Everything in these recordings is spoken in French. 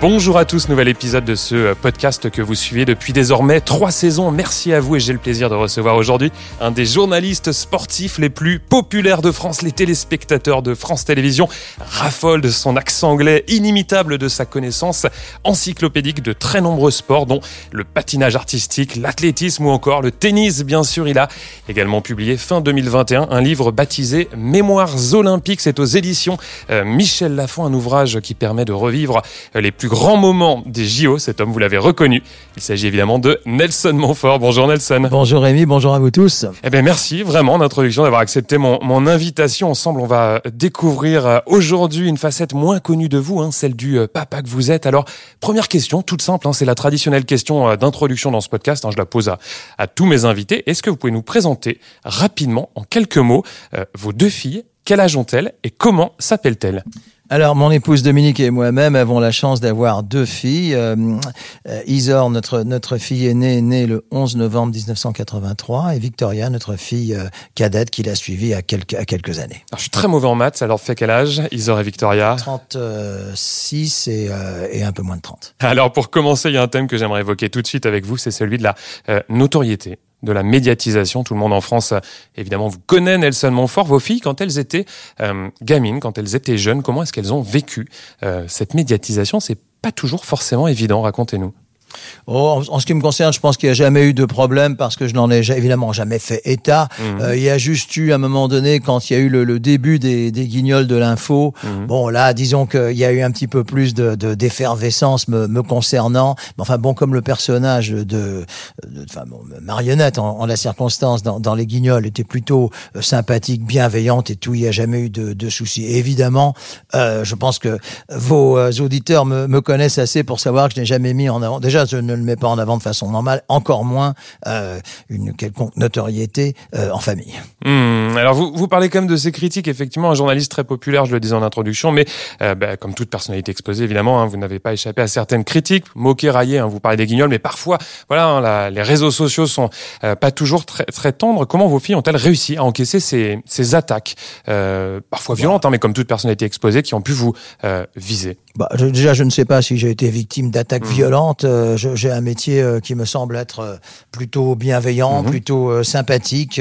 Bonjour à tous, nouvel épisode de ce podcast que vous suivez depuis désormais trois saisons. Merci à vous et j'ai le plaisir de recevoir aujourd'hui un des journalistes sportifs les plus populaires de France. Les téléspectateurs de France Télévisions raffolent de son accent anglais inimitable, de sa connaissance encyclopédique de très nombreux sports, dont le patinage artistique, l'athlétisme ou encore le tennis. Bien sûr, il a également publié fin 2021 un livre baptisé Mémoires olympiques. C'est aux éditions euh, Michel Lafont, un ouvrage qui permet de revivre les plus grand moment des JO. Cet homme, vous l'avez reconnu. Il s'agit évidemment de Nelson Montfort. Bonjour Nelson. Bonjour Rémi, bonjour à vous tous. Eh bien merci vraiment d'introduction, d'avoir accepté mon, mon, invitation. Ensemble, on va découvrir euh, aujourd'hui une facette moins connue de vous, hein, celle du euh, papa que vous êtes. Alors, première question, toute simple, hein, c'est la traditionnelle question euh, d'introduction dans ce podcast. Hein, je la pose à, à, tous mes invités. Est-ce que vous pouvez nous présenter rapidement, en quelques mots, vos deux filles Quel âge ont-elles et comment s'appellent-elles? Alors, mon épouse Dominique et moi-même avons la chance d'avoir deux filles. Euh, euh, Isor, notre, notre fille aînée, née le 11 novembre 1983, et Victoria, notre fille euh, cadette, qui l'a suivie à quelques, à quelques années. Alors, je suis très mauvais en maths, alors fait quel âge, Isor et Victoria? 36 et, et un peu moins de 30. Alors, pour commencer, il y a un thème que j'aimerais évoquer tout de suite avec vous, c'est celui de la notoriété de la médiatisation. Tout le monde en France, évidemment, vous connaît Nelson Montfort. Vos filles, quand elles étaient euh, gamines, quand elles étaient jeunes, comment est-ce qu'elles ont vécu euh, cette médiatisation? C'est pas toujours forcément évident. Racontez-nous. Oh, en, ce qui me concerne, je pense qu'il n'y a jamais eu de problème parce que je n'en ai évidemment jamais fait état. Mhm. Euh, il y a juste eu à un moment donné, quand il y a eu le, début des, des, guignols de l'info, mhm. bon là, disons qu'il y a eu un petit peu plus de d'effervescence me, me, concernant. Mais enfin bon, comme le personnage de, enfin, bon, marionnette en, la circonstance dans, dans, les guignols était plutôt euh, sympathique, bienveillante et tout, il n'y a jamais eu de, de soucis. évidemment, euh, je pense que vos auditeurs me, me connaissent assez pour savoir que je n'ai jamais mis en avant déjà je ne le mets pas en avant de façon normale, encore moins euh, une quelconque notoriété euh, en famille. Hmm, alors vous, vous parlez quand même de ces critiques, effectivement, un journaliste très populaire, je le disais en introduction, mais euh, bah, comme toute personnalité exposée, évidemment, hein, vous n'avez pas échappé à certaines critiques, moquées, raillées, hein, vous parlez des guignols, mais parfois, voilà, hein, les réseaux sociaux sont pas toujours très, très tendres. Comment vos filles ont-elles réussi à encaisser ces, ces attaques, parfois violentes, hein, mais comme toute personnalité exposée, qui ont pu vous viser? Bah, Déjà, je ne sais pas si j'ai été victime d'attaques hmm. violentes. Euh, j'ai un métier euh, qui me semble être euh, plutôt bienveillant, mhm. plutôt sympathique.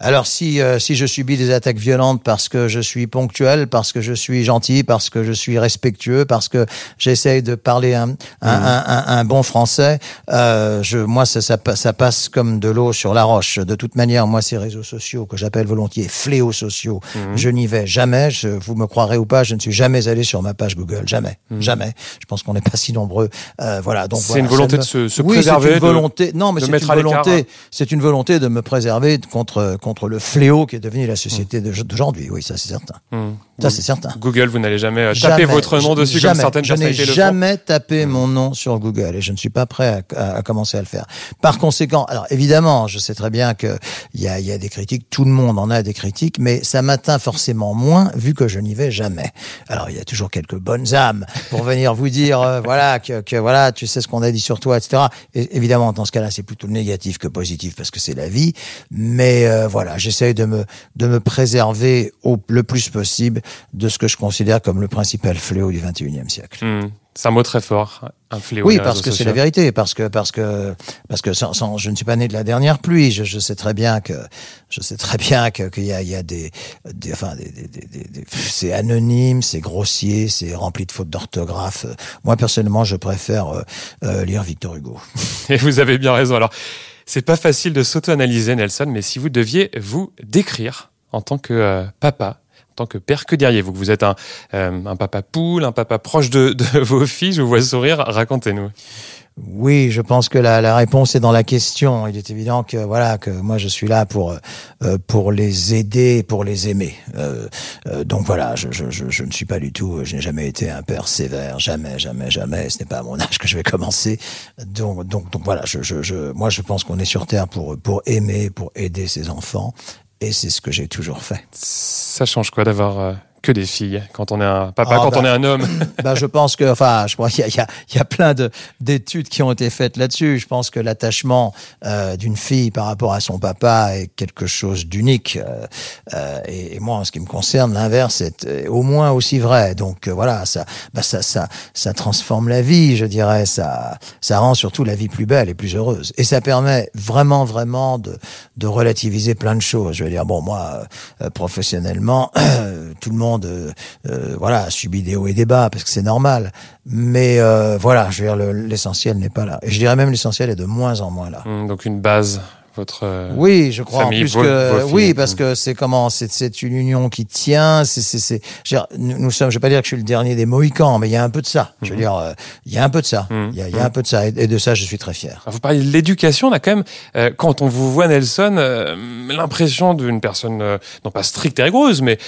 Alors si si je subis des attaques violentes parce que je suis ponctuel, parce que je suis gentil, parce que je suis respectueux, parce que j'essaye de parler un, un, mhm. un, un, bon français, je moi ça, ça, ça passe comme de l'eau sur la roche. De toute manière, moi ces réseaux sociaux que j'appelle volontiers fléaux sociaux, mhm. je n'y vais jamais. Je, vous me croirez ou pas, je ne suis jamais allé sur ma page Google, jamais, jamais. Je pense qu'on n'est pas si nombreux. voilà donc une volonté de se, se oui, préserver. Une volonté, non, mais c'est une volonté. C'est une volonté de me préserver contre contre le fléau qui est devenu la société mmh. d'aujourd'hui. Oui, ça c'est certain. Mmh. Ça c'est certain. Google, vous n'allez jamais, euh, taper votre nom dessus jamais, comme certaines je n'ai jamais tapé mon nom sur Google et je ne suis pas prêt à, à, commencer à le faire. Par conséquent, alors évidemment, je sais très bien que il y a, y a des critiques, tout le monde en a des critiques, mais ça m'atteint forcément moins vu que je n'y vais jamais. Alors il y a toujours quelques bonnes âmes pour venir vous dire, euh, voilà, que, voilà, tu sais ce qu'on a dit sur toi, etc. Et évidemment, dans ce cas-là, c'est plutôt négatif que positif parce que c'est la vie. Mais euh, voilà, j'essaye de me de me préserver au le plus possible de ce que je considère comme le principal fléau du 21e siècle. Mmh. C'est un mot très fort, un fléau. Oui, parce que c'est la vérité, parce que parce que parce que sans, sans, je ne suis pas né de la dernière pluie. Je, je sais très bien que je sais très bien que qu'il y a il y a des, des enfin des, des, des, c'est anonyme, c'est grossier, c'est rempli de fautes d'orthographe. Moi personnellement, je préfère euh, euh, lire Victor Hugo. Et vous avez bien raison. Alors, c'est pas facile de s'auto-analyser, Nelson, mais si vous deviez vous décrire en tant que euh, papa tant que père, que diriez-vous Que vous êtes un, euh, un papa poule, un papa proche de, vos filles, je vous vois sourire, racontez-nous. Oui, je pense que la, la, réponse est dans la question. Il est évident que voilà que moi je suis là pour euh, pour les aider, pour les aimer. Euh, euh, donc voilà, je, je, je, ne suis pas du tout, je n'ai jamais été un père sévère, jamais, jamais, jamais. Ce n'est pas à mon âge que je vais commencer. Donc donc donc voilà, je, je moi je pense qu'on est sur terre pour pour aimer, pour aider ses enfants et c'est ce que j'ai toujours fait. Ça change quoi d'avoir que des filles quand on est un papa, ah, quand bah, on est un homme bah, Je pense que, enfin, je crois qu'il y, y, y a, plein d'études qui ont été faites là-dessus. Je pense que l'attachement euh, d'une fille par rapport à son papa est quelque chose d'unique. Euh, euh, et, moi, en ce qui me concerne, l'inverse est au moins aussi vrai. Donc voilà, ça, bah, ça, ça, ça transforme la vie, je dirais. Ça, ça rend surtout la vie plus belle et plus heureuse. Et ça permet vraiment, vraiment de, de relativiser plein de choses. Je veux dire, bon, moi, professionnellement, tout le monde de euh, voilà, a subi des hauts et des bas parce que c'est normal. Mais euh, voilà, je veux dire, l'essentiel n'est pas là. Et je dirais même l'essentiel est de moins en moins là. Mmh, donc une base votre euh, oui je crois en plus que oui parce que c'est comment c'est c'est une union qui tient c'est c'est c'est nous sommes je vais pas dire que je suis le dernier des mohicans mais il y a un peu de ça. Je veux mmh. dire il y a un peu de ça. Mmh. il y a, il y a un peu de ça. Et, de ça je suis très fier. Vous parlez de l'éducation on a quand même quand on vous voit Nelson l'impression d'une personne non pas stricte et rigoureuse mais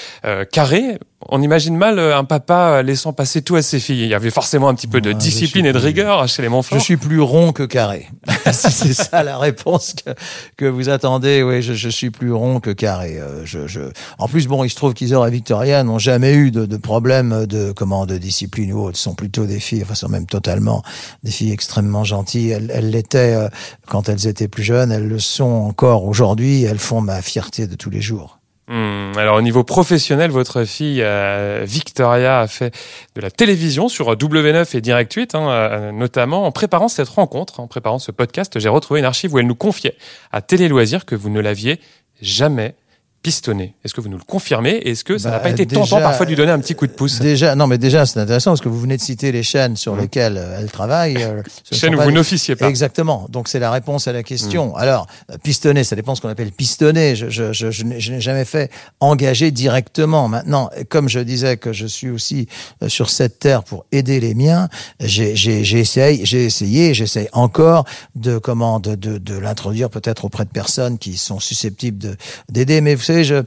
carrée on imagine mal euh, un papa laissant passer tout à ses filles. Il y avait forcément un petit peu de discipline et de rigueur chez les Montfort. Je suis plus rond que carré. si c'est ça la réponse que, que vous attendez, oui, je, je, suis plus rond que carré. Euh, je, je... En plus, bon, il se trouve qu'Isor et Victoria n'ont jamais eu de, de problème de comment de discipline ou autre. Ce sont plutôt des filles, enfin, sont même totalement des filles extrêmement gentilles. Elles l'étaient euh, quand elles étaient plus jeunes. Elles le sont encore aujourd'hui. Elles font ma fierté de tous les jours. Hmm, alors au niveau professionnel, votre fille euh, Victoria a fait de la télévision sur W9 et Direct 8, hein, euh, notamment en préparant cette rencontre, en préparant ce podcast, j'ai retrouvé une archive où elle nous confiait à Télé Loisirs que vous ne l'aviez jamais pistonné. Est-ce que vous nous le confirmez Est-ce que ça n'a pas bah, été tentant parfois de lui donner un petit coup de pouce? Déjà, non, mais déjà c'est intéressant parce que vous venez de citer les chaînes sur mmh. lesquelles euh, elle travaille. Euh, chaînes où vous n'officiez pas. Exactement. Donc c'est la réponse à la question. Mmh. Alors euh, pistonner, ça dépend ce qu'on appelle pistonner. Je, je, je, je n'ai jamais fait engager directement. Maintenant, comme je disais que je suis aussi sur cette terre pour aider les miens, j'ai essayé, j'ai essayé, j'essaye encore de comment de, de, de l'introduire peut-être auprès de personnes qui sont susceptibles d'aider. Mais vous je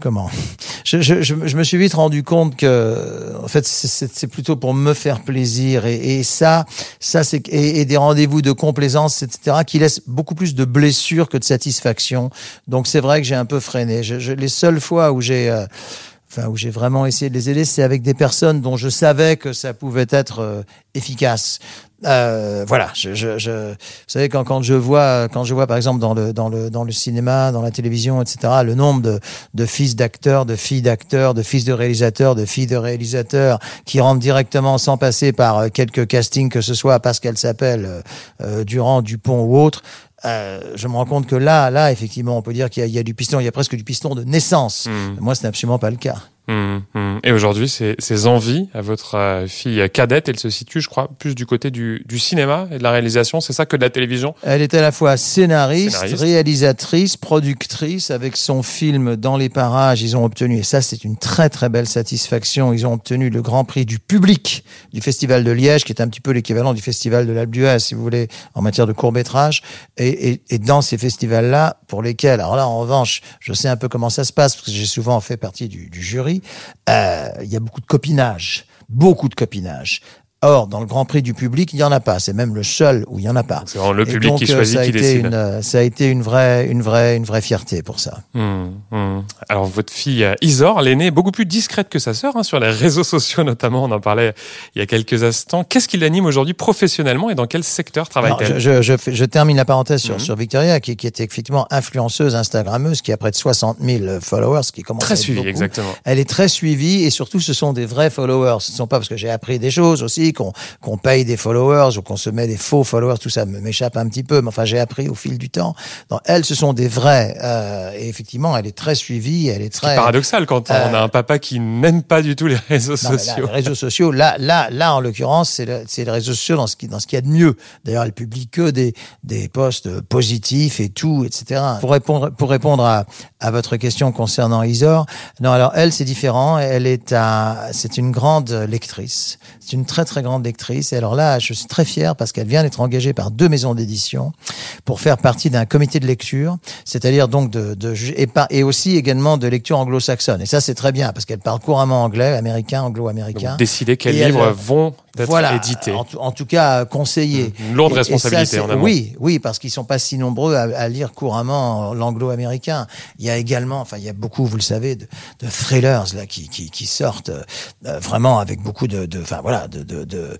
comment? Je, je, me suis vite rendu compte que en fait c'est plutôt pour me faire plaisir. Et, et ça ça c'est et, des rendez-vous de complaisance etc qui laissent beaucoup plus de blessures que de satisfaction. Donc c'est vrai que j'ai un peu freiné. Je, les seules fois où j'ai euh, Enfin, où j'ai vraiment essayé de les aider, c'est avec des personnes dont je savais que ça pouvait être euh, efficace. Euh, voilà, je, je, je, vous savez quand, quand je vois quand je vois par exemple dans le dans le dans le cinéma, dans la télévision, etc. Le nombre de, de fils d'acteurs, de filles d'acteurs, de fils de réalisateurs, de filles de réalisateurs qui rentrent directement sans passer par euh, quelques castings que ce soit parce qu'elles s'appellent euh, euh, Durand, Dupont ou autre. Euh, je me rends compte que là, là, effectivement, on peut dire qu'il y, y, a du piston, il y a presque du piston de naissance. Mmh. Moi, ce n'est absolument pas le cas. Mmh, mmh. Et aujourd'hui, ces, ces, envies à votre euh, fille cadette, elle se situe, je crois, plus du côté du, du cinéma et de la réalisation, c'est ça que de la télévision? Elle est à la fois scénariste, réalisatrice, productrice. Avec son film Dans les parages, ils ont obtenu, et ça c'est une très très belle satisfaction, ils ont obtenu le grand prix du public du Festival de Liège, qui est un petit peu l'équivalent du Festival de l'Alpe d'Huez, si vous voulez, en matière de court-métrage. Et, et, et dans ces festivals-là, pour lesquels, alors là en revanche, je sais un peu comment ça se passe, parce que j'ai souvent fait partie du, du jury, euh, il y a beaucoup de copinage beaucoup de copinage. Or, dans le Grand Prix du public, il n'y en a pas. C'est même le seul où il n'y en a pas. C'est le public qui choisit, ça a qui été décide. Une, ça a été une vraie, une vraie, une vraie fierté pour ça. Mmh, mmh. Alors, votre fille euh, Isor, l'aînée, est beaucoup plus discrète que sa sœur, hein, sur les réseaux sociaux notamment. On en parlait il y a quelques instants. Qu'est-ce qui l'anime aujourd'hui professionnellement et dans quel secteur travaille-t-elle? je, je, je, je, termine la parenthèse sur, mmh. sur Victoria, qui, qui était effectivement influenceuse, Instagrammeuse, qui a près de 60 000 followers, qui commence très à être suivie, beaucoup. exactement. Elle est très suivie et surtout, ce sont des vrais followers. Ce ne sont pas parce que j'ai appris des choses aussi qu'on qu'on paye des followers ou qu'on se met des faux followers, tout ça m'échappe un petit peu, mais enfin j'ai appris au fil du temps. Donc, elles, ce sont des vrais. Euh, et effectivement, elle est très suivie, elle est très. C'est paradoxal quand euh, on a un papa qui n'aime pas du tout les réseaux non, sociaux. Là, les réseaux sociaux, là, là, là, en l'occurrence, c'est le, les réseaux sociaux dans ce qui, dans ce qu'il y a de mieux. D'ailleurs, elle publie que des, des posts positifs et tout, etc. Pour répondre, pour répondre à, à votre question concernant Isor, non, alors elle, c'est différent. Elle est à, c'est une grande lectrice. C'est une très très grande lectrice. Et alors là, je suis très fier parce qu'elle vient d'être engagée par deux maisons d'édition pour faire partie d'un comité de lecture, c'est-à-dire donc de, de et, aussi également de lecture anglo-saxonne. Et ça, c'est très bien parce qu'elle parle couramment anglais, américain, anglo-américain. Décider quels livres elle, vont d'être voilà, édité. En, en, tout cas, conseillé. Une lourde responsabilité ça, en amont. Oui, oui, parce qu'ils sont pas si nombreux à, à lire couramment l'anglo-américain. Il y a également, enfin, il y a beaucoup, vous le savez, de, de thrillers là qui, qui, qui sortent euh, vraiment avec beaucoup de, de, enfin voilà, de, de, de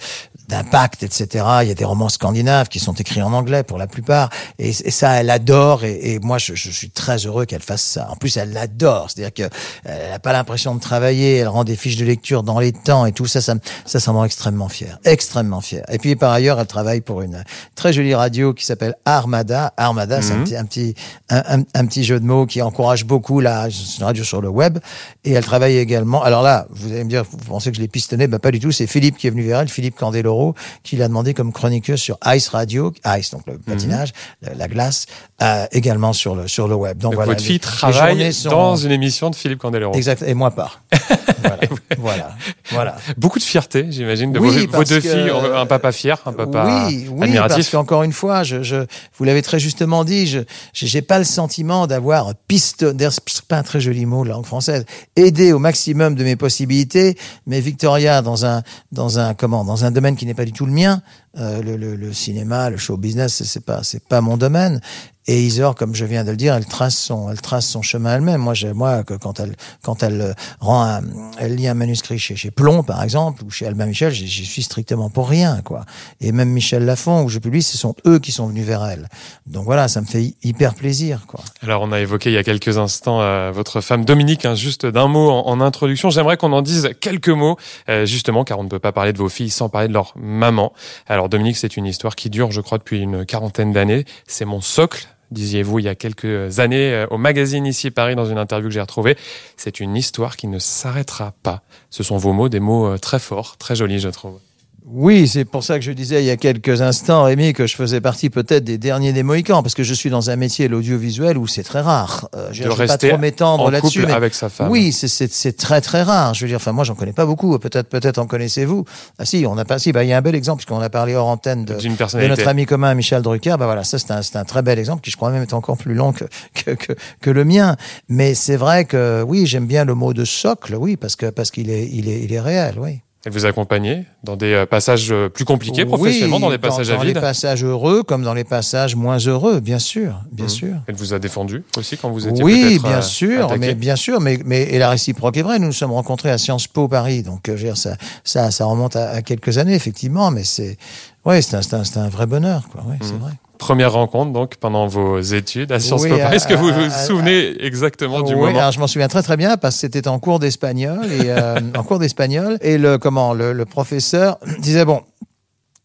d'impact, etc. Il y a des romans scandinaves qui sont écrits en anglais pour la plupart, et, et ça, elle adore, et, et moi, je, je, suis très heureux qu'elle fasse ça. En plus, elle l'adore, c'est-à-dire que elle n'a pas l'impression de travailler, elle rend des fiches de lecture dans les temps et tout ça, ça, ça, ça me rend extrêmement fier, extrêmement fier. Et puis par ailleurs, elle travaille pour une très jolie radio qui s'appelle Armada. Armada, mm -hmm. c'est un petit, un petit, un, un, un, petit jeu de mots qui encourage beaucoup la une radio sur le web, et elle travaille également. Alors là, vous allez me dire, vous pensez que je l'ai pistonné, ben pas du tout. C'est Philippe qui est venu vers elle, Philippe Candeloro qui l'a demandé comme chroniqueuse sur Ice Radio, Ice donc le patinage, mm -hmm. la glace, euh, également sur le sur le web. Donc, donc voilà, votre fille travaille sont... dans une émission de Philippe Candeloro. Exact, et moi pas. voilà, voilà, voilà, Beaucoup de fierté, j'imagine, de oui, vos, vos, deux que... filles, un papa fier, un papa oui, oui, admiratif. parce qu'encore une fois, je, je vous l'avez très justement dit, je j'ai pas le sentiment d'avoir pistonné, c'est pas un très joli mot, langue française, aidé au maximum de mes possibilités, mais Victoria dans un dans un comment, dans un domaine qui n'est pas du tout le mien, euh, le, le, le, cinéma, le show business, c'est pas c'est pas mon domaine. Et Isor, comme je viens de le dire, elle trace son, elle trace son chemin elle-même. Moi, moi, que quand elle, quand elle rend, un, elle lit un manuscrit chez, chez Plomb, par exemple, ou chez Albin Michel, j'y suis strictement pour rien, quoi. Et même Michel Lafon, où je publie, ce sont eux qui sont venus vers elle. Donc voilà, ça me fait hyper plaisir, quoi. Alors, on a évoqué il y a quelques instants euh, votre femme Dominique, hein, juste d'un mot en, en, introduction. J'aimerais qu'on en dise quelques mots, euh, justement, car on ne peut pas parler de vos filles sans parler de leur maman. Alors, Dominique, c'est une histoire qui dure, je crois, depuis une quarantaine d'années. C'est mon socle disiez-vous il y a quelques années au magazine Ici Paris dans une interview que j'ai retrouvée. C'est une histoire qui ne s'arrêtera pas. Ce sont vos mots, des mots très forts, très jolis je trouve. Oui, c'est pour ça que je disais il y a quelques instants, Rémi, que je faisais partie peut-être des derniers des Mohicans, parce que je suis dans un métier, l'audiovisuel, où c'est très rare. Euh, je ne vais pas trop m'étendre là-dessus. avec sa femme. Oui, c'est très très rare. Je veux dire, enfin moi j'en connais pas beaucoup. Peut-être peut-être en connaissez-vous. Ah si, on a pas. Si, bah il y a un bel exemple puisqu'on a parlé hors antenne de, de notre ami commun Michel Drucker. Bah voilà, ça c'est un, un très bel exemple qui je crois même est encore plus long que que, que, que le mien. Mais c'est vrai que oui, j'aime bien le mot de socle, oui, parce que parce qu'il est il est il est réel, oui. Et vous accompagnez dans des passages plus compliqués professionnellement, oui, dans des passages dans, à vide Dans les passages heureux comme dans les passages moins heureux, bien sûr, bien mmh. sûr. Elle vous a défendu aussi quand vous étiez Oui, bien euh, sûr, attaqué. mais bien sûr, mais, mais et la réciproque est vraie. Nous nous sommes rencontrés à Sciences Po Paris, donc euh, dire, ça, ça, ça remonte à, à, quelques années effectivement, mais c'est, ouais, c'est un, un, un, vrai bonheur, quoi. Ouais, mmh. c'est vrai. Première rencontre donc pendant vos études à Sciences oui, Po Paris. Est-ce que vous vous à, souvenez exactement du oui, moment alors je m'en souviens très très bien parce que c'était en cours d'espagnol et euh, en cours d'espagnol et le comment le, le professeur disait bon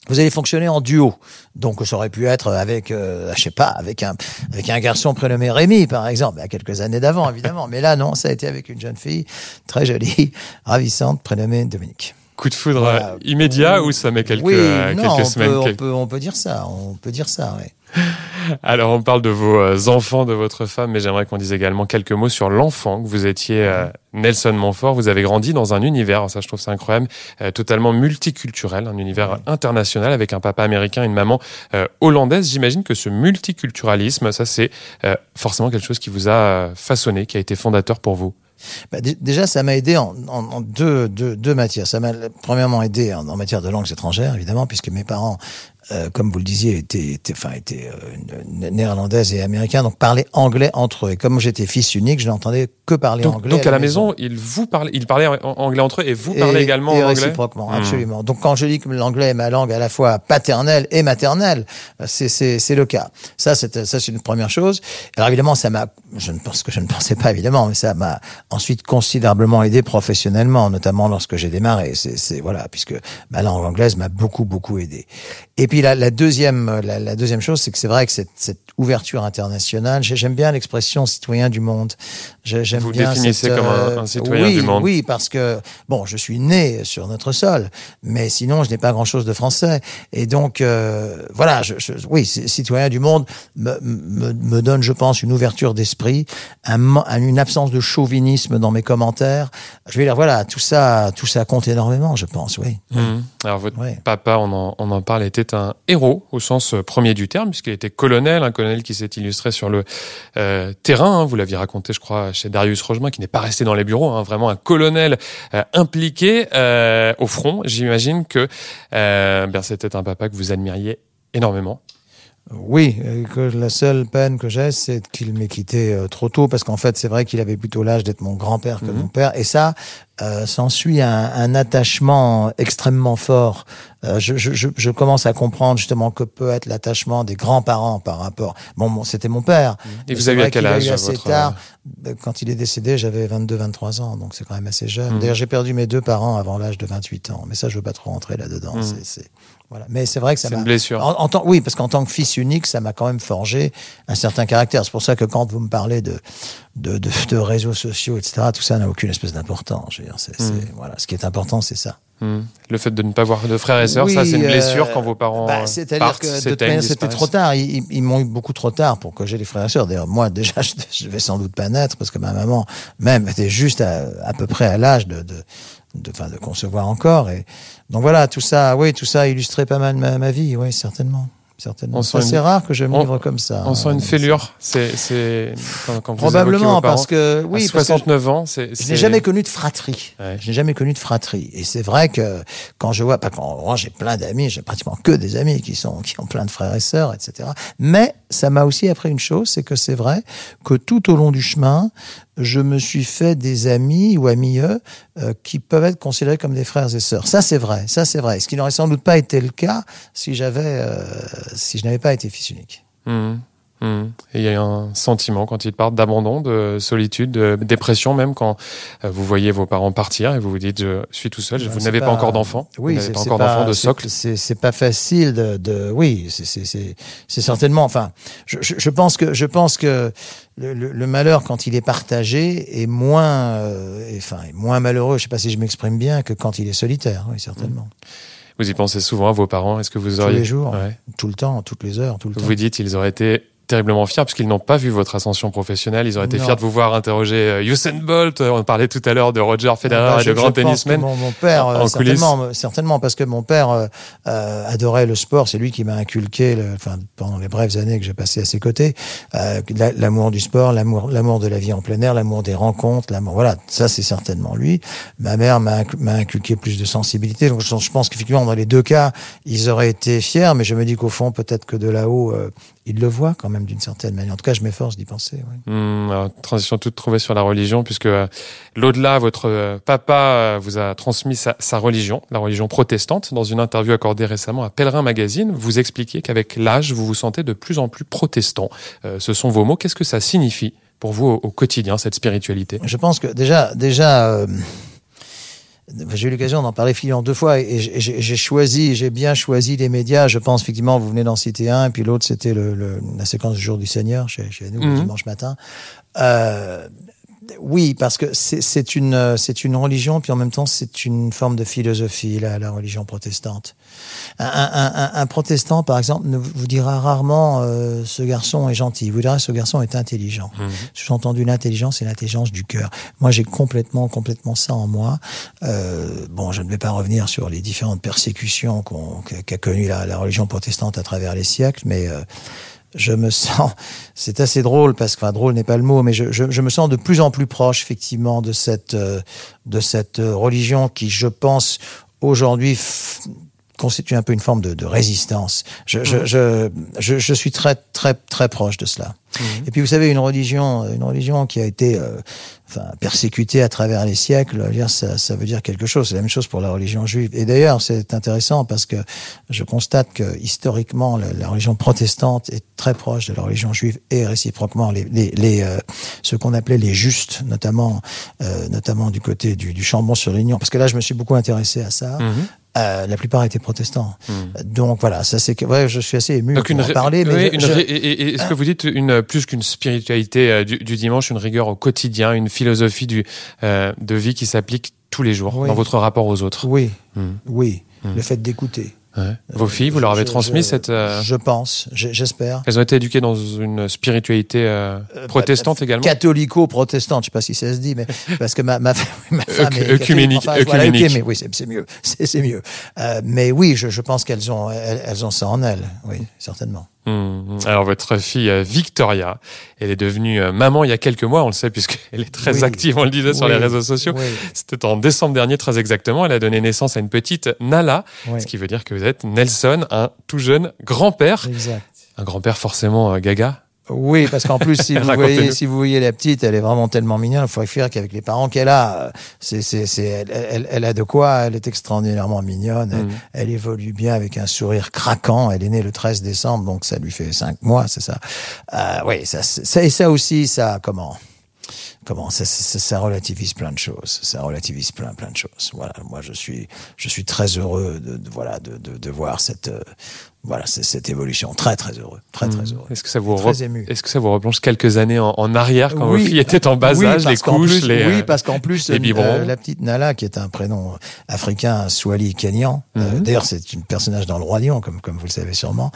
vous allez fonctionner en duo. Donc ça aurait pu être avec, euh, je sais pas, avec un avec un garçon prénommé Rémi par exemple, a quelques années d'avant évidemment. Mais là non, ça a été avec une jeune fille très jolie, ravissante, prénommée Dominique. Coup de foudre voilà. immédiat ou ça met quelques, oui, euh, non, quelques on semaines peut, quelques... on, peut, on peut dire ça, on peut dire ça, oui. Alors on parle de vos euh, enfants, de votre femme, mais j'aimerais qu'on dise également quelques mots sur l'enfant que vous étiez, euh, Nelson Montfort. Vous avez grandi dans un univers, ça je trouve ça incroyable, totalement multiculturel, un univers international avec un papa américain et une maman hollandaise. J'imagine que ce multiculturalisme, ça c'est forcément quelque chose qui vous a façonné, qui a été fondateur pour vous. Bah, déjà, ça m'a aidé en, en, en deux, deux, deux, matières. Ça m'a premièrement aidé en, en, matière de langues étrangères, évidemment, puisque mes parents, euh, comme vous le disiez, étaient, étaient, enfin, étaient euh, néerlandaises et américains, donc parlaient anglais entre eux. Et comme j'étais fils unique, je n'entendais que parler donc, anglais. Donc à la, maison, maison, ils vous parlaient, ils parlaient anglais entre eux et vous parlez et, également et anglais. réciproquement, absolument. Mmh. Donc quand je dis que l'anglais est ma langue à la fois paternelle et maternelle, c'est le cas. Ça, c'est ça, c'est une première chose. Alors évidemment, ça m'a, je ne pense que je ne pensais pas évidemment, mais ça m'a ensuite considérablement aidé professionnellement, notamment lorsque j'ai démarré. C'est voilà, puisque ma langue anglaise m'a beaucoup beaucoup aidé. Et puis la, la deuxième la, la, deuxième chose, c'est que c'est vrai que cette, cette ouverture internationale, j'aime bien l'expression citoyen du monde. J'aime Vous bien définissez cette, comme un, un citoyen oui, du monde. Oui, parce que bon, je suis né sur notre sol, mais sinon je n'ai pas grand-chose de français. Et donc euh, voilà, je, je, oui, citoyen du monde me, me, me, donne, je pense, une ouverture d'esprit, un, une absence de chauvinisme dans mes commentaires. Je vais dire voilà, tout ça, tout ça compte énormément, je pense, oui. Mmh. Alors votre oui. papa, on en, on en parle, était un héros au sens premier du terme, puisqu'il était colonel, un colonel qui s'est illustré sur le euh, terrain. Hein. vous l'aviez raconté, je crois, chez Darius Rogemin, qui n'est pas resté dans les bureaux, hein, vraiment un colonel euh, impliqué euh, au front. J'imagine que ben, c'était un papa que vous admiriez énormément. Oui, que la seule peine que j'ai, c'est qu'il m'ait quitté trop tôt, parce qu'en fait, c'est vrai qu'il avait plutôt l'âge d'être mon grand-père que mhm. mon père, et ça, euh, s'ensuit un, un, attachement extrêmement fort. Euh, je, je, je, commence à comprendre justement que peut être l'attachement des grands-parents par rapport. Bon, c'était mon père. Et vous avez à quel âge assez tard. Euh, quand il est décédé, j'avais 22-23 ans, donc c'est quand même assez jeune. Mmh. D'ailleurs, j'ai perdu mes deux parents avant l'âge de 28 ans, mais ça, je veux pas trop rentrer là-dedans. Mmh. C'est voilà. Mais c'est vrai que ça m'a. blessure. En, en, oui, parce qu'en tant que fils unique, ça m'a quand même forgé un certain caractère. C'est pour ça que quand vous me parlez de de, de, de réseaux sociaux, etc., tout ça n'a aucune espèce d'importance. C'est, mmh. voilà, ce qui est important, c'est ça. Hmm. Le fait de ne pas voir de frères et sœurs, ça c'est une blessure euh, quand vos parents bah, C'est-à-dire que c'était trop tard. Ils, m'ont eu beaucoup trop tard pour que j'ai les frères et sœurs. D'ailleurs, moi déjà, je, vais sans doute pas naître parce que ma maman même était juste à, à peu près à l'âge de, de de, de concevoir encore. Et donc voilà, tout ça, oui, tout ça illustrait pas mal ma, ma vie, oui, certainement certainement. C'est rare que je me livre comme ça. On sent une fêlure. C'est quand, quand, vous Probablement parce que oui, à 69 ans, c'est. Je n'ai jamais connu de fratrie. Je n'ai jamais connu de fratrie. Et c'est vrai que quand je vois, pas quand j'ai plein d'amis, j'ai pratiquement que des amis qui sont qui ont plein de frères et sœurs, etc. Mais ça m'a aussi appris une chose, c'est que c'est vrai que tout au long du chemin, je me suis fait des amis ou amis euh, qui peuvent être considérés comme des frères et sœurs. Ça, c'est vrai. Ça, c'est vrai. Ce qui n'aurait sans doute pas été le cas si j'avais, euh, si je n'avais pas été fils unique. Mmh. Mmh. Et il y a un sentiment quand ils partent d'abandon, de solitude, de dépression même quand euh, vous voyez vos parents partir et vous vous dites je suis tout seul, vous n'avez pas, encore d'enfant, oui, vous n'avez pas encore d'enfant de socle. C'est pas facile de, de oui, c'est certainement. Enfin, je, je, pense que je pense que le, le, malheur quand il est partagé est moins, euh, enfin, est moins malheureux. Je sais pas si je m'exprime bien que quand il est solitaire, oui, certainement. Vous y pensez souvent à vos parents Est-ce que vous auriez tous les jours, tout le temps, toutes les heures, tout le vous temps. Vous dites ils auraient été terriblement fiers parce qu'ils n'ont pas vu votre ascension professionnelle. Ils auraient été fiers de vous voir interroger euh, Usain Bolt. On parlait tout à l'heure de Roger Federer bah, et de grands tennismen. Mon, mon, père, en, certainement, certainement, parce que mon père euh, euh, adorait le sport. C'est lui qui m'a inculqué, le, enfin, pendant les brèves années que j'ai passées à ses côtés, euh, l'amour du sport, l'amour, l'amour de la vie en plein air, l'amour des rencontres, l'amour. Voilà, ça c'est certainement lui. Ma mère m'a, m'a inculqué plus de sensibilité. Donc je, pense qu'effectivement dans les deux cas, ils auraient été fiers, mais je me dis qu'au fond peut-être que de là-haut il le voit quand même d'une certaine manière. En tout cas, je m'efforce d'y penser. Oui. Mmh, transition toute trouvée sur la religion, puisque euh, l'au-delà, votre euh, papa euh, vous a transmis sa, sa, religion, la religion protestante. Dans une interview accordée récemment à Pèlerin Magazine, vous expliquez qu'avec l'âge, vous vous sentez de plus en plus protestant. ce sont vos mots. Qu'est-ce que ça signifie pour vous au, quotidien, cette spiritualité? Je pense que déjà, déjà j'ai eu l'occasion d'en parler finalement deux fois et j'ai choisi, j'ai bien choisi les médias. Je pense effectivement, vous venez d'en citer un, et puis l'autre c'était le, la séquence du jour du Seigneur chez, chez nous, mhm. dimanche matin. Euh, oui, parce que c'est une, c'est une religion, puis en même temps, c'est une forme de philosophie, la, la religion protestante. Un, un, un, protestant, par exemple, ne vous dira rarement euh, ce garçon est gentil. Il vous dira ce garçon est intelligent. Mmh. J'ai entendu l'intelligence et l'intelligence du cœur. Moi, j'ai complètement, complètement ça en moi. Euh, bon, je ne vais pas revenir sur les différentes persécutions qu'a connues la, la, religion protestante à travers les siècles, mais euh, je me sens, c'est assez drôle parce que, enfin, drôle n'est pas le mot, mais je, je, je, me sens de plus en plus proche, effectivement, de cette, euh, de cette euh, religion qui, je pense, aujourd'hui, constitue un peu une forme de, de résistance. Je, je, mmh. je, je, suis très, très, très proche de cela. Mmh. Et puis, vous savez, une religion, une religion qui a été, euh, enfin, persécuté à travers les siècles, ça, ça veut dire quelque chose. C'est la même chose pour la religion juive. Et d'ailleurs, c'est intéressant parce que je constate que historiquement, la, religion protestante est très proche de la religion juive et réciproquement les, les, les euh, ce qu'on appelait les justes, notamment, euh, notamment du côté du, du Chambon-sur-Lignon. Parce que là, je me suis beaucoup intéressé à ça. Mmh. Euh, la plupart étaient protestants. Mmh. Donc voilà, ça c'est que ouais, je suis assez ému Donc pour en parler. Est-ce que vous dites une plus qu'une spiritualité euh, du, du, dimanche, une rigueur au quotidien, une philosophie du, euh, de vie qui s'applique tous les jours dans votre rapport aux autres. Oui, hmm. oui. Hmm. Le fait d'écouter. Vos filles, vous leur avez transmis cette. Euh, je pense, j'espère. Elles ont été éduquées dans une spiritualité euh, euh, protestante également. Catholico-protestante, je sais pas si ça se dit, mais parce que ma, ma, ma femme est œcuménique. mais oui, c'est mieux, c'est mieux. mais oui, je, je pense qu'elles ont, elles, ont ça en elles, oui, certainement. Mmh. Alors votre fille Victoria, elle est devenue maman il y a quelques mois, on le sait puisqu'elle est très active, on le disait sur les réseaux sociaux. C'était en décembre dernier très exactement. Elle a donné naissance à une petite Nala, ce qui veut dire que vous êtes Nelson, un tout jeune grand-père. Exact. Un grand-père forcément euh, gaga. Oui, parce qu'en plus, si vous, voyez, si vous voyez la petite, elle est vraiment tellement mignonne. Il faut faire qu'avec les parents qu'elle a, c'est, c'est, c'est, elle, elle, a de quoi. Elle est extraordinairement mignonne. Elle, mm. elle, évolue bien avec un sourire craquant. Elle est née le 13 décembre, donc ça lui fait cinq mois, c'est ça. Euh, oui, ça, ça, et ça aussi, ça, comment? Comment ça, ça, ça, relativise plein de choses. Ça relativise plein plein de choses. Voilà, moi je suis je suis très heureux de, de voilà de, de, de, voir cette euh, voilà, cette évolution. Très, très heureux. Très, très mmh. heureux. Est-ce que ça vous, est-ce que ça vous replonge quelques années en, en arrière quand vos filles étaient en bas âge, les couches, les, Oui, parce qu'en plus, euh, la petite Nala, qui est un prénom africain, Swali kenyan, euh, mmh. d'ailleurs, c'est une personnage dans le Roi Lion, comme, comme vous le savez sûrement,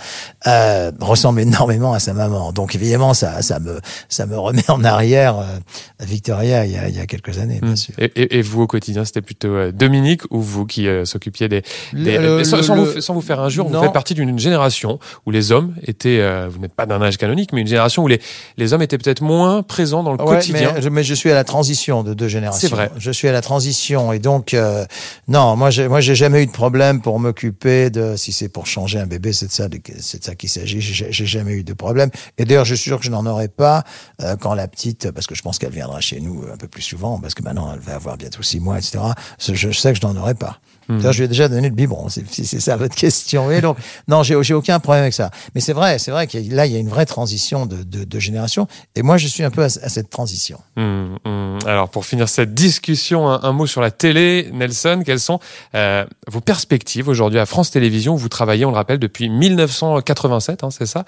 euh, ressemble énormément à sa maman. Donc, évidemment, ça, ça me, ça me remet en arrière euh, Victoria il y, a, il y a quelques années, bien mmh. sûr. Et, et, vous, au quotidien, c'était plutôt Dominique ou vous qui s'occupiez des, des sans, vous, sans, vous, faire un jour, vous faites partie d'une une génération où les hommes étaient, euh, vous n'êtes pas d'un âge canonique, mais une génération où les, les hommes étaient peut-être moins présents dans le quotidien. Mais, mais, je suis à la transition de deux générations. C'est vrai. Je suis à la transition et donc euh, non, moi j'ai moi j'ai jamais eu de problème pour m'occuper de si c'est pour changer un bébé, c'est de ça c'est de ça qu'il s'agit. J'ai jamais eu de problème et d'ailleurs je suis sûr que je n'en aurai pas euh, quand la petite parce que je pense qu'elle viendra chez nous un peu plus souvent parce que maintenant elle va avoir bientôt six mois etc. Je sais que je n'en aurai pas. Hmm. Je lui ai déjà donné le biberon, si c'est ça votre question. Et donc, non, j'ai aucun problème avec ça. Mais c'est vrai, c'est vrai que là, il y a une vraie transition de, de, de génération. Et moi, je suis un peu à, à cette transition. Hmm, hmm. Alors, pour finir cette discussion, un, un, mot sur la télé, Nelson. Quelles sont euh, vos perspectives aujourd'hui à France Télévisions? Vous travaillez, on le rappelle, depuis 1987, hein, c'est ça?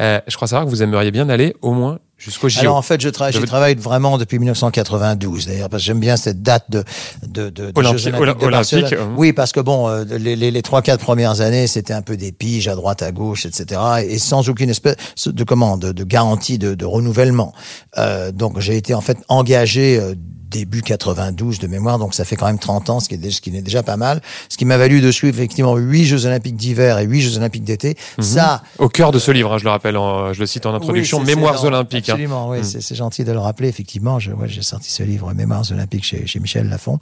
Euh, Je crois savoir que vous aimeriez bien aller au moins jusqu'au JO. Alors en fait, je, travaille, je travaille vraiment depuis 1992, d'ailleurs, parce que j'aime bien cette date de de de, de Jeux Olympiques. De oui, parce que bon, euh, les les trois quatre premières années, c'était un peu des piges à droite, à gauche, etc. Et sans aucune espèce de comment de, de garantie de, de renouvellement. Euh, donc j'ai été en fait engagé euh, début 92 de mémoire, donc ça fait quand même 30 ans, ce qui est, ce qui est déjà pas mal. Ce qui m'a valu de suivre effectivement huit Jeux Olympiques d'hiver et huit Jeux Olympiques d'été. Mhm. Ça, au cœur de ce livre, hein, je le rappelle, je le cite en introduction, Mémoires Olympiques. Hein. Absolument, oui, mhm. c'est gentil de le rappeler. Effectivement, j'ai ouais, sorti ce livre Mémoires Olympiques chez, chez Michel Lafon.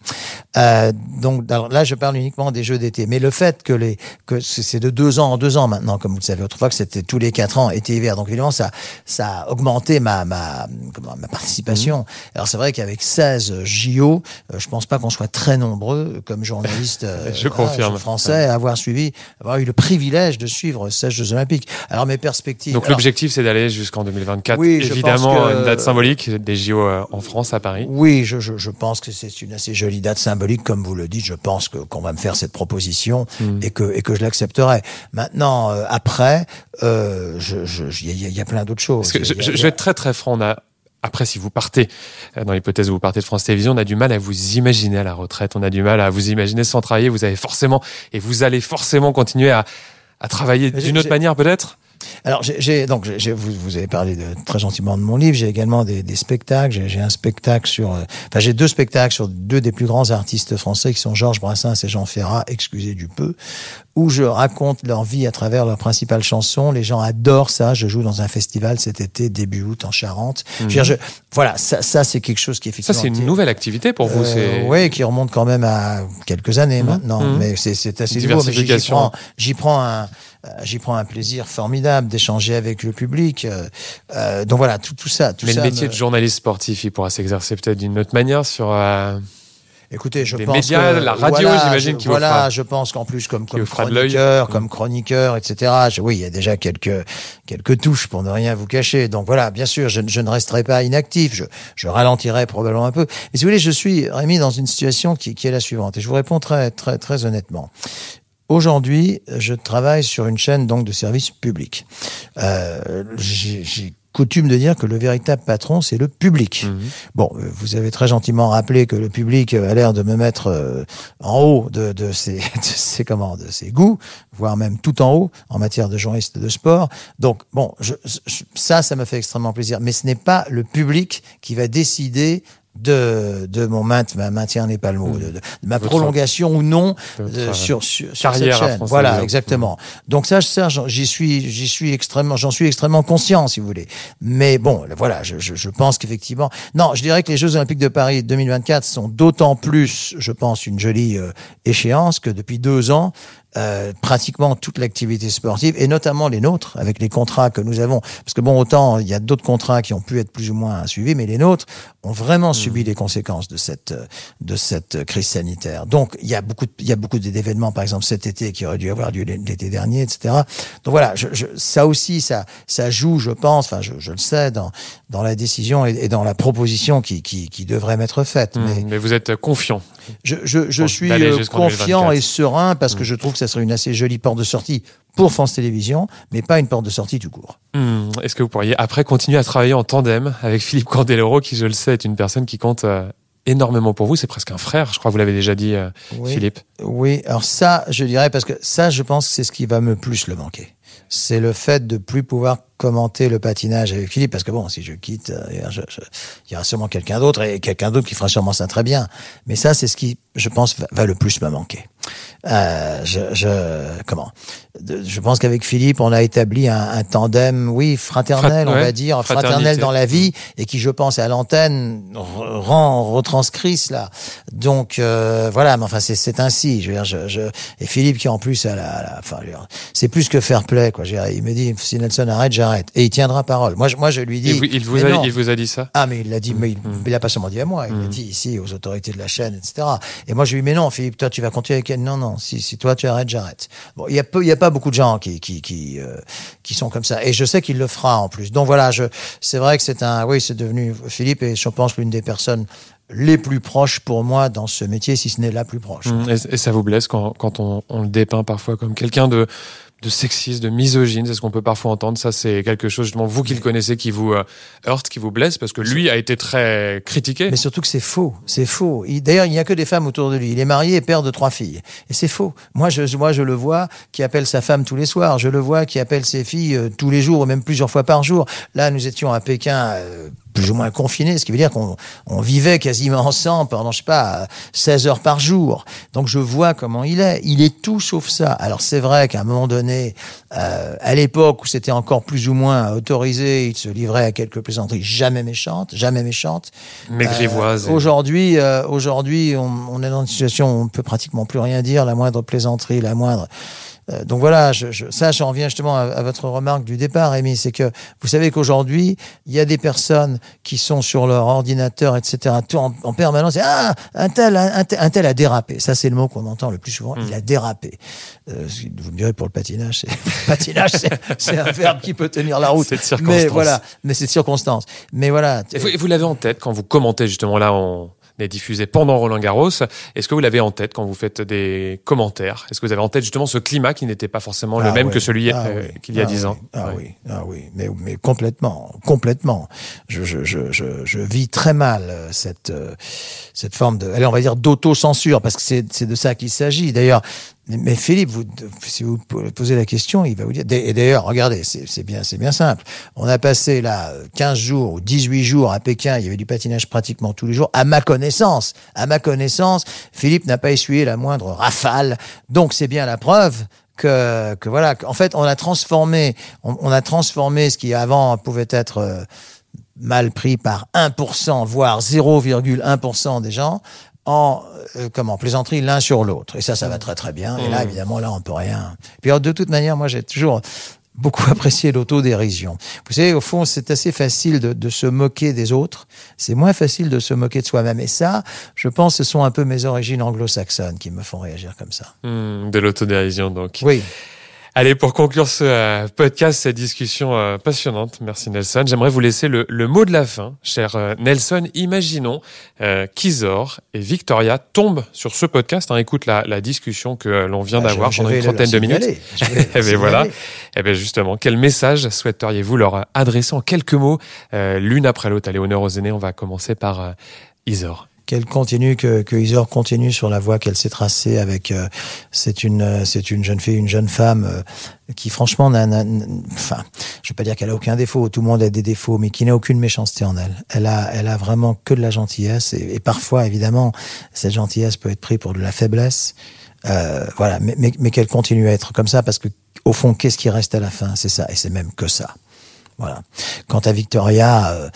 Euh, donc là, je parle uniquement des Jeux d'été, mais le fait que les que c'est de deux ans en deux ans maintenant, comme vous le savez, autrefois que c'était tous les quatre ans, été hiver. Donc évidemment, ça ça a augmenté ma ma comment, ma participation. Mhm. Alors c'est vrai qu'avec 16 JO, euh, je pense pas qu'on soit très nombreux comme journalistes euh, je confirme. français à avoir suivi, avoir eu le privilège de suivre ces Jeux Olympiques. Alors mes perspectives. Donc l'objectif c'est d'aller jusqu'en 2024. Oui, évidemment une date symbolique des JO euh, en France à Paris. Oui, je, je, je pense que c'est une assez jolie date symbolique comme vous le dites. Je pense que qu'on va me faire cette proposition hmm. et que et que je l'accepterai. Maintenant après, euh, je il y, y, a plein d'autres choses. je, je, vais être très très franc. On a après, si vous partez, euh, dans l'hypothèse où vous partez de France Télévisions, on a du mal à vous imaginer à la retraite, on a du mal à vous imaginer sans travailler, vous avez forcément, et vous allez forcément continuer à, à travailler d'une autre manière peut-être? Alors, j'ai donc j'ai vous, vous avez parlé de, très gentiment de mon livre. J'ai également des, des spectacles. J'ai un spectacle sur, euh, enfin j'ai deux spectacles sur deux des plus grands artistes français qui sont Georges Brassens et Jean Ferrat. Excusez du peu, où je raconte leur vie à travers leurs principales chansons. Les gens adorent ça. Je joue dans un festival cet été début août en Charente. Je veux dire, je, voilà, ça, ça c'est quelque chose qui effectivement. Ça c'est une nouvelle activité pour vous. Euh, oui, qui remonte quand même à quelques années mmh. maintenant, mmh. mais c'est assez nouveau. J'y prends, j'y prends un j'y prends un plaisir formidable d'échanger avec le public. Euh, euh donc voilà, tout, tout ça. Tout Mais le métier de journaliste sportif, il pourra s'exercer peut-être d'une autre manière sur. Euh... Écoutez, je les pense médias, que, la radio, voilà, j'imagine qu'il Voilà, je pense qu'en plus comme, comme chroniqueur, comme chroniqueur, etc. Je, oui, il y a déjà quelques quelques touches pour ne rien vous cacher. Donc voilà, bien sûr, je, je ne resterai pas inactif. Je, je ralentirai probablement un peu. Mais si vous voulez, je suis Rémi dans une situation qui, qui est la suivante. Et je vous réponds très très très honnêtement. Aujourd'hui, je travaille sur une chaîne donc de service public. Euh, j'ai coutume de dire que le véritable patron, c'est le public. Mhm. Bon, euh, vous avez très gentiment rappelé que le public a l'air de me mettre euh, en haut de, de, ses, de ses comment, de ses goûts, voire même tout en haut en matière de journaliste de sport. Donc, bon, je, je- ça, ça me fait extrêmement plaisir. Mais ce n'est pas le public qui va décider de, de mon mainte- ma maintien n'est pas le mot, de, de- ma Votre- prolongation ou non de votre, sur, sur, sur cette chaîne. Voilà, Télévisions. exactement. Donc ça, ça, j'y suis, j'y suis extrêmement, j'en suis extrêmement conscient, si vous voulez. Mais bon, voilà, je, je, je pense qu'effectivement, non, je dirais que les Jeux Olympiques de Paris 2024 sont d'autant plus, je pense, une jolie euh, échéance que depuis deux ans. euh, pratiquement toute l'activité sportive et notamment les nôtres avec les contrats que nous avons parce que bon autant il y a d'autres contrats qui ont pu être plus ou moins suivis mais les nôtres ont vraiment subi les conséquences de cette euh, de cette crise sanitaire donc il y a beaucoup de- il y a beaucoup d'événements par exemple cet été qui auraient dû avoir lieu l'été dernier etc donc voilà je, je, ça aussi ça ça joue je pense enfin je, je le sais dans dans la décision et, et dans la proposition qui qui, qui devrait m'être faite mais Mhm. Mais vous êtes confiant. je, je, je suis euh, confiant 2024. et serein parce que je trouve que ça serait une assez jolie porte de sortie pour France Télévisions, mais pas une porte de sortie tout court. Hmm, Est-ce que vous pourriez après continuer à travailler en tandem avec Philippe Candeloro, qui je le sais est une personne qui compte euh, énormément pour vous C'est presque un frère, je crois que vous l'avez déjà dit, euh, Oui. Philippe. Oui, alors ça, je dirais, parce que ça, je pense que c'est ce qui va me plus le manquer. C'est le fait de plus pouvoir commenter le patinage avec Philippe, parce que bon, si je quitte, euh, je- je- il y aura sûrement quelqu'un d'autre, et quelqu'un d'autre qui fera sûrement ça très bien. Mais ça, c'est ce qui, je pense, va, va le plus me manquer. Euh, je, je, comment? Je pense qu'avec Philippe, on a établi un, un tandem, oui, fraternel, Frat- on ouais, va dire, fraternel dans la vie, et qui, je pense, à l'antenne, rend, retranscrit cela. Donc, euh, voilà, mais enfin, c'est- c'est ainsi. Je veux dire, je, je, et Philippe, qui en plus, a la, a la- enfin, je veux dire, c'est plus que fair play, quoi. Je veux dire, il me dit, si Nelson arrête, j'arrête. Et il tiendra parole. Moi, je, moi, je lui dis. Il vous, il vous mais a, il vous a dit ça? Ah, mais il l'a dit, mais il, Mm. a pas seulement dit à moi, il l'a dit ici aux autorités de la chaîne, etc. Et moi, je lui dis, mais non, Philippe, toi, tu vas continuer avec elle. Non, non, si, si toi, tu arrêtes, j'arrête. Bon, il y a peu, il y a pas beaucoup de gens qui, qui, qui, euh, qui sont comme ça. Et je sais qu'il le fera en plus. Donc voilà, je, c'est vrai que c'est un, oui, c'est devenu Philippe et je pense l'une des personnes les plus proches pour moi dans ce métier, si ce n'est la plus proche. Hmm, et, ça vous blesse quand, quand on le dépeint parfois comme quelqu'un de, de sexiste, de misogyne C'est ce qu'on peut parfois entendre. Ça, c'est quelque chose, justement, vous qui le connaissez, qui vous euh, heurte, qui vous blesse, parce que lui a été très critiqué. Mais surtout que c'est faux, c'est faux. Il- D'ailleurs, il n'y a que des femmes autour de lui. Il est marié et père de trois filles. Et c'est faux. Moi je, moi, je le vois qui appelle sa femme tous les soirs. Je le vois qui appelle ses filles euh, tous les jours, ou même plusieurs fois par jour. Là, nous étions à Pékin, euh, plus ou moins confinés, ce qui veut dire qu'on on vivait quasiment ensemble pendant, je sais pas, 16 heures par jour. Donc je vois comment il est. Il est tout sauf ça. Alors c'est vrai qu'à un moment donné, euh, à l'époque où c'était encore plus ou moins autorisé, il se livrait à quelques plaisanteries jamais méchantes, jamais méchantes. Mais. Euh, Aujourd'hui, euh, aujourd'hui, on, on est dans une situation où on ne peut pratiquement plus rien dire, la moindre plaisanterie, la moindre. Euh, donc voilà, je, je, ça, j'en reviens justement à, à votre remarque du départ, Rémi, c'est que vous savez qu'aujourd'hui, il y a des personnes qui sont sur leur ordinateur, etc., tout en, en permanence, et, ah, un tel, un, tel, un tel a dérapé. Ça, c'est le mot qu'on entend le plus souvent. Il a dérapé. Euh, vous me direz pour le patinage, le patinage, c'est- c'est un verbe qui peut tenir la route. C'est de circonstance. Mais voilà, mais c'est de circonstance. Mais voilà. Et vous, et vous l'avez en tête quand vous commentez justement là, on est diffusé pendant Roland Garros. Est-ce que vous l'avez en tête quand vous faites des commentaires? Est-ce que vous avez en tête justement ce climat qui n'était pas forcément le Ah même oui, que celui ah euh, oui, qu'il y a ah dix oui, ans Ah Ouais. oui, ah oui, mais, mais complètement, complètement. Je, je, je, je, je vis très mal euh, cette, euh, cette forme de, allez, on va dire d'autocensure, parce que c'est c'est de ça qu'il s'agit. D'ailleurs, mais- Philippe, vous, si vous posez la question, il va vous dire. Et d'ailleurs, regardez, c'est bien, c'est bien simple. On a passé là 15 jours ou 18 jours à Pékin. Il y avait du patinage pratiquement tous les jours. À ma connaissance, à ma connaissance, Philippe n'a pas essuyé la moindre rafale. Donc c'est bien la preuve que, que voilà, en fait, on a transformé, on, on a transformé ce qui avant pouvait être euh, mal pris par 1%, voire 0,1% des gens, en euh, comment plaisanterie l'un sur l'autre. Et ça, ça va très très bien. Et là, évidemment, là, on peut rien. Puis alors, de toute manière, moi, j'ai toujours beaucoup apprécié l'autodérision. Vous savez, au fond, c'est assez facile de, de se moquer des autres. C'est moins facile de se moquer de soi-même. Et ça, je pense, ce sont un peu mes origines anglo-saxonnes qui me font réagir comme ça. Hmm, de l'autodérision donc. Oui. Allez, pour conclure ce euh, podcast, cette discussion euh, passionnante, merci Nelson, j'aimerais vous laisser le, mot de la fin. Cher euh, Nelson, imaginons qu'Isor et Victoria tombent sur ce podcast, hein, écoute la, la, discussion que l'on vient ah, d'avoir pendant une trentaine de minutes. et eh bien voilà, et eh bien justement, quel message souhaiteriez-vous leur adresser en quelques mots, l'une après l'autre? Allez, honneur aux aînés, on va commencer par Isor qu'elle continue, que, que Isor continue sur la voie qu'elle s'est tracée avec. Euh, c'est une, euh, c'est une jeune fille, une jeune femme euh, qui, franchement, n'a, enfin, je vais pas dire qu'elle a aucun défaut. Tout le monde a des défauts, mais qui n'a aucune méchanceté en elle. Elle a, elle a vraiment que de la gentillesse et, parfois, évidemment, cette gentillesse peut être prise pour de la faiblesse. voilà, mais, mais, mais qu'elle continue à être comme ça parce que, au fond, qu'est-ce qui reste à la fin? C'est ça, et c'est même que ça. Voilà. Quant à Victoria, euh,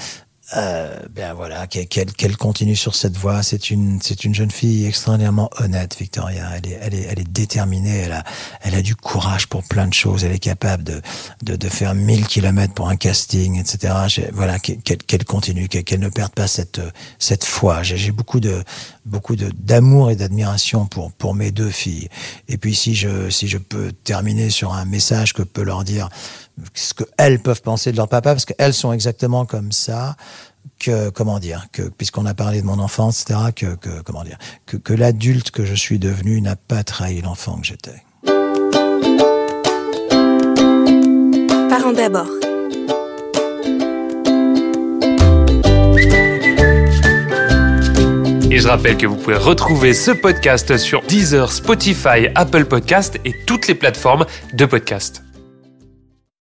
ben voilà, qu'elle continue sur cette voie. C'est une, c'est une jeune fille extraordinairement honnête, Victoria. Elle est, elle est, elle est déterminée. Elle a, elle a du courage pour plein de choses. Elle est capable de, de, de faire 1000 kilomètres pour un casting, etc. Voilà, qu'elle continue, qu'elle ne perde pas cette, cette foi. J'ai beaucoup de, beaucoup de d'amour et d'admiration pour, pour mes deux filles. Et puis si je, si je peux terminer sur un message que peut leur dire ce qu'elles peuvent penser de leur papa, parce qu'elles sont exactement comme ça, que, comment dire, que, puisqu'on a parlé de mon enfance, etc., que, que comment dire, que, que l'adulte que je suis devenu n'a pas trahi l'enfant que j'étais. Parents d'abord. Et je rappelle que vous pouvez retrouver ce podcast sur Deezer, Spotify, Apple Podcast et toutes les plateformes de podcast.